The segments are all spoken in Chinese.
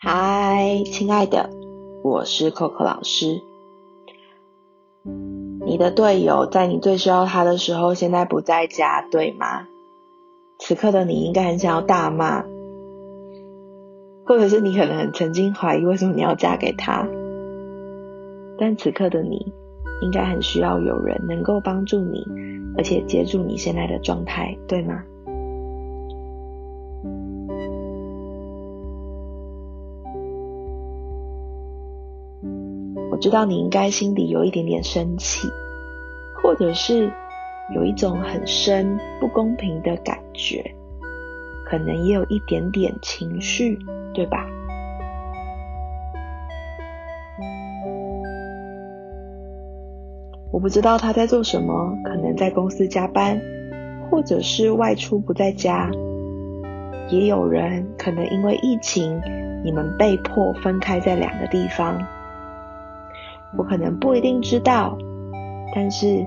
嗨，亲爱的，我是 Coco 老师。你的队友在你最需要他的时候，现在不在家，对吗？此刻的你应该很想要大骂，或者是你可能曾经怀疑为什么你要嫁给他。但此刻的你，应该很需要有人能够帮助你，而且接住你现在的状态，对吗？我知道你应该心里有一点点生气，或者是有一种很深不公平的感觉，可能也有一点点情绪，对吧？我不知道他在做什么，可能在公司加班，或者是外出不在家。也有人可能因为疫情，你们被迫分开在两个地方。我可能不一定知道，但是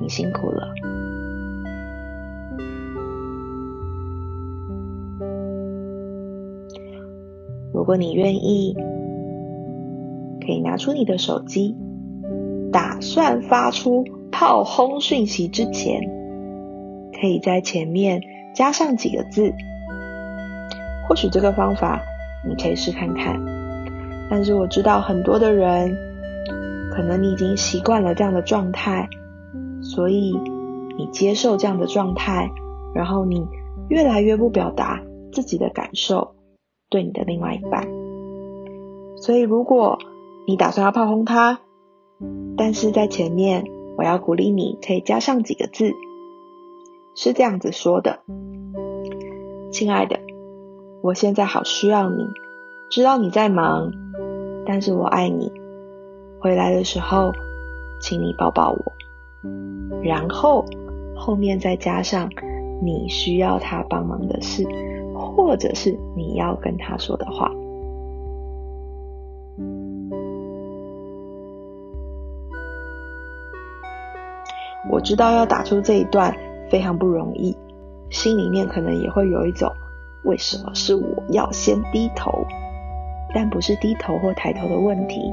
你辛苦了。如果你愿意，可以拿出你的手机。打算发出炮轰讯息之前，可以在前面加上几个字。或许这个方法你可以试看看。但是我知道很多的人，可能你已经习惯了这样的状态，所以你接受这样的状态，然后你越来越不表达自己的感受，对你的另外一半。所以如果你打算要炮轰他，但是在前面，我要鼓励你，可以加上几个字，是这样子说的：“亲爱的，我现在好需要你，知道你在忙，但是我爱你。回来的时候，请你抱抱我。然后后面再加上你需要他帮忙的事，或者是你要跟他说的话。”我知道要打出这一段非常不容易，心里面可能也会有一种为什么是我要先低头？但不是低头或抬头的问题，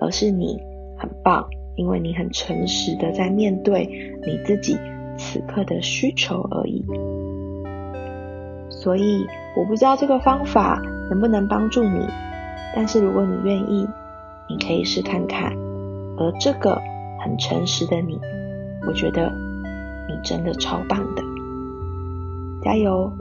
而是你很棒，因为你很诚实的在面对你自己此刻的需求而已。所以我不知道这个方法能不能帮助你，但是如果你愿意，你可以试看看。而这个很诚实的你。我觉得你真的超棒的，加油！